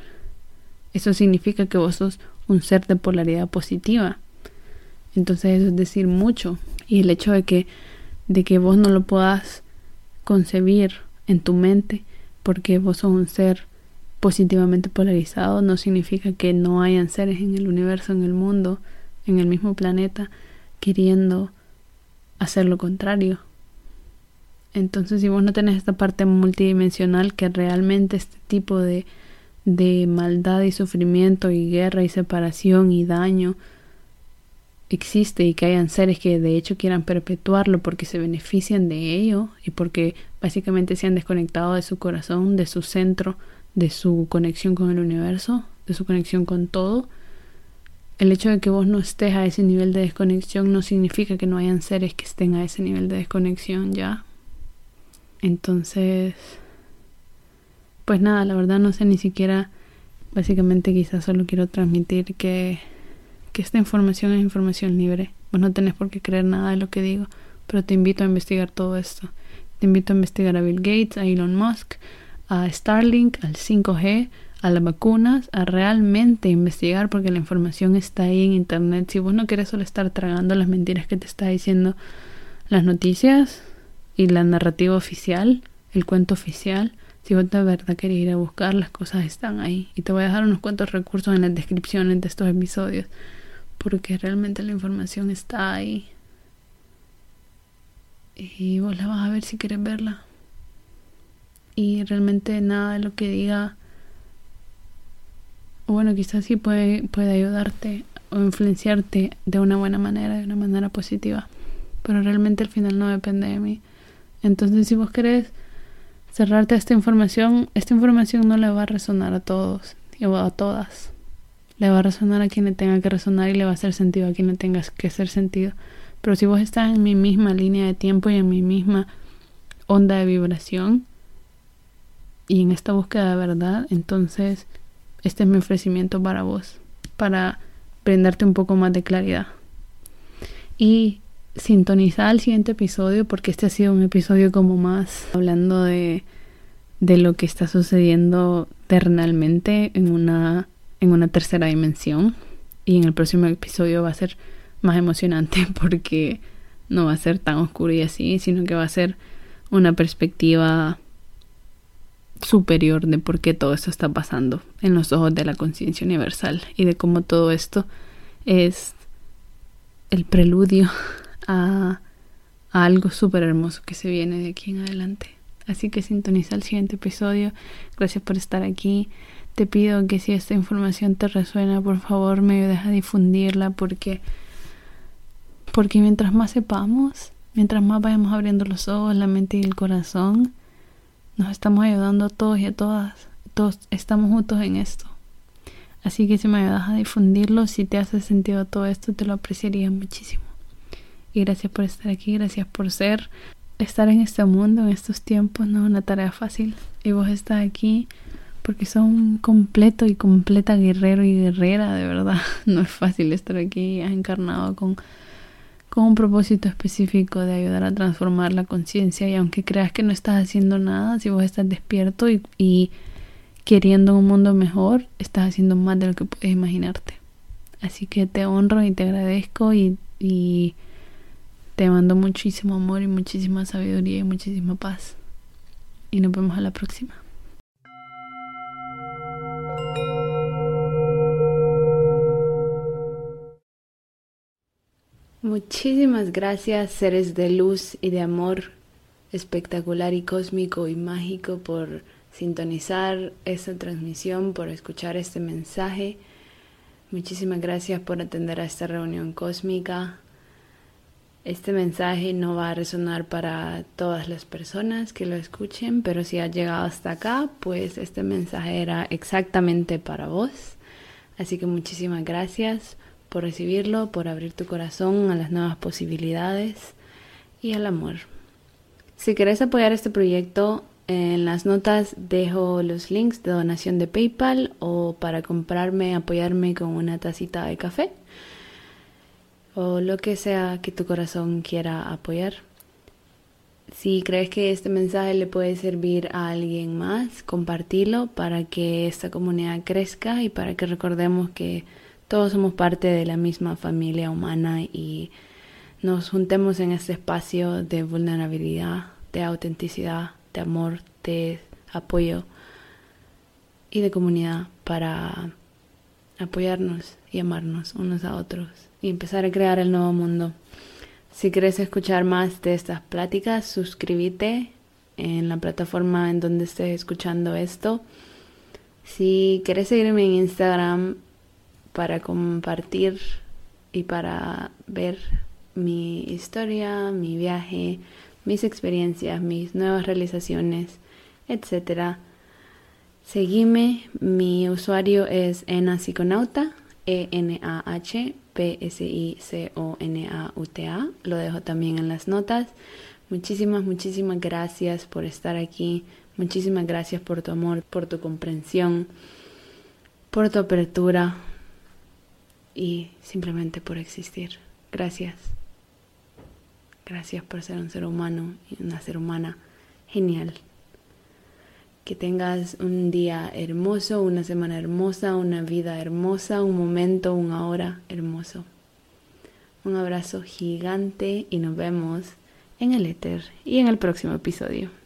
Eso significa que vos sos un ser de polaridad positiva. Entonces eso es decir mucho. Y el hecho de que, de que vos no lo puedas concebir en tu mente porque vos sos un ser positivamente polarizado no significa que no hayan seres en el universo, en el mundo, en el mismo planeta, queriendo hacer lo contrario. Entonces, si vos no tenés esta parte multidimensional que realmente este tipo de de maldad y sufrimiento y guerra y separación y daño existe y que hayan seres que de hecho quieran perpetuarlo porque se benefician de ello y porque básicamente se han desconectado de su corazón, de su centro, de su conexión con el universo, de su conexión con todo. El hecho de que vos no estés a ese nivel de desconexión no significa que no hayan seres que estén a ese nivel de desconexión ya. Entonces, pues nada, la verdad no sé ni siquiera, básicamente quizás solo quiero transmitir que, que esta información es información libre. Vos no tenés por qué creer nada de lo que digo, pero te invito a investigar todo esto. Te invito a investigar a Bill Gates, a Elon Musk, a Starlink, al 5G, a las vacunas, a realmente investigar porque la información está ahí en internet. Si vos no querés solo estar tragando las mentiras que te está diciendo las noticias y la narrativa oficial, el cuento oficial, si vos de verdad querés ir a buscar, las cosas están ahí. Y te voy a dejar unos cuantos recursos en las descripciones de estos episodios. Porque realmente la información está ahí. Y vos la vas a ver si quieres verla. Y realmente nada de lo que diga. Bueno, quizás sí puede, puede ayudarte o influenciarte de una buena manera, de una manera positiva. Pero realmente al final no depende de mí. Entonces, si vos querés cerrarte a esta información, esta información no le va a resonar a todos o a todas. Le va a resonar a quien le tenga que resonar y le va a hacer sentido a quien le tenga que hacer sentido. Pero si vos estás en mi misma línea de tiempo y en mi misma onda de vibración y en esta búsqueda de verdad, entonces este es mi ofrecimiento para vos, para brindarte un poco más de claridad. Y sintonizar el siguiente episodio porque este ha sido un episodio como más hablando de, de lo que está sucediendo terrenalmente en una, en una tercera dimensión. Y en el próximo episodio va a ser más emocionante porque no va a ser tan oscuro y así, sino que va a ser una perspectiva superior de por qué todo esto está pasando en los ojos de la conciencia universal y de cómo todo esto es el preludio a, algo súper hermoso que se viene de aquí en adelante. Así que sintoniza el siguiente episodio. Gracias por estar aquí. Te pido que si esta información te resuena, por favor me ayudes a difundirla porque porque mientras más sepamos, mientras más vayamos abriendo los ojos, la mente y el corazón, nos estamos ayudando a todos y a todas. Todos estamos juntos en esto. Así que si me ayudas a difundirlo, si te hace sentido todo esto, te lo apreciaría muchísimo. Y gracias por estar aquí, gracias por ser. Estar en este mundo, en estos tiempos, no es una tarea fácil. Y vos estás aquí porque sos un completo y completa guerrero y guerrera, de verdad. No es fácil estar aquí, has encarnado con, con un propósito específico de ayudar a transformar la conciencia. Y aunque creas que no estás haciendo nada, si vos estás despierto y, y queriendo un mundo mejor, estás haciendo más de lo que puedes imaginarte. Así que te honro y te agradezco y, y te mando muchísimo amor y muchísima sabiduría y muchísima paz. Y nos vemos a la próxima. Muchísimas gracias seres de luz y de amor espectacular y cósmico y mágico por sintonizar esta transmisión, por escuchar este mensaje. Muchísimas gracias por atender a esta reunión cósmica. Este mensaje no va a resonar para todas las personas que lo escuchen, pero si has llegado hasta acá, pues este mensaje era exactamente para vos. Así que muchísimas gracias por recibirlo, por abrir tu corazón a las nuevas posibilidades y al amor. Si querés apoyar este proyecto, en las notas dejo los links de donación de PayPal o para comprarme, apoyarme con una tacita de café o lo que sea que tu corazón quiera apoyar. Si crees que este mensaje le puede servir a alguien más, compartilo para que esta comunidad crezca y para que recordemos que todos somos parte de la misma familia humana y nos juntemos en este espacio de vulnerabilidad, de autenticidad, de amor, de apoyo y de comunidad para apoyarnos y amarnos unos a otros y empezar a crear el nuevo mundo. Si quieres escuchar más de estas pláticas, suscríbete en la plataforma en donde estés escuchando esto. Si quieres seguirme en Instagram para compartir y para ver mi historia, mi viaje, mis experiencias, mis nuevas realizaciones, etc. Seguime, mi usuario es enasiconauta, E-N-A-H P-S-I-C-O-N-A-U-T-A. Lo dejo también en las notas. Muchísimas, muchísimas gracias por estar aquí. Muchísimas gracias por tu amor, por tu comprensión, por tu apertura y simplemente por existir. Gracias. Gracias por ser un ser humano y una ser humana genial. Que tengas un día hermoso, una semana hermosa, una vida hermosa, un momento, una hora hermoso. Un abrazo gigante y nos vemos en el éter y en el próximo episodio.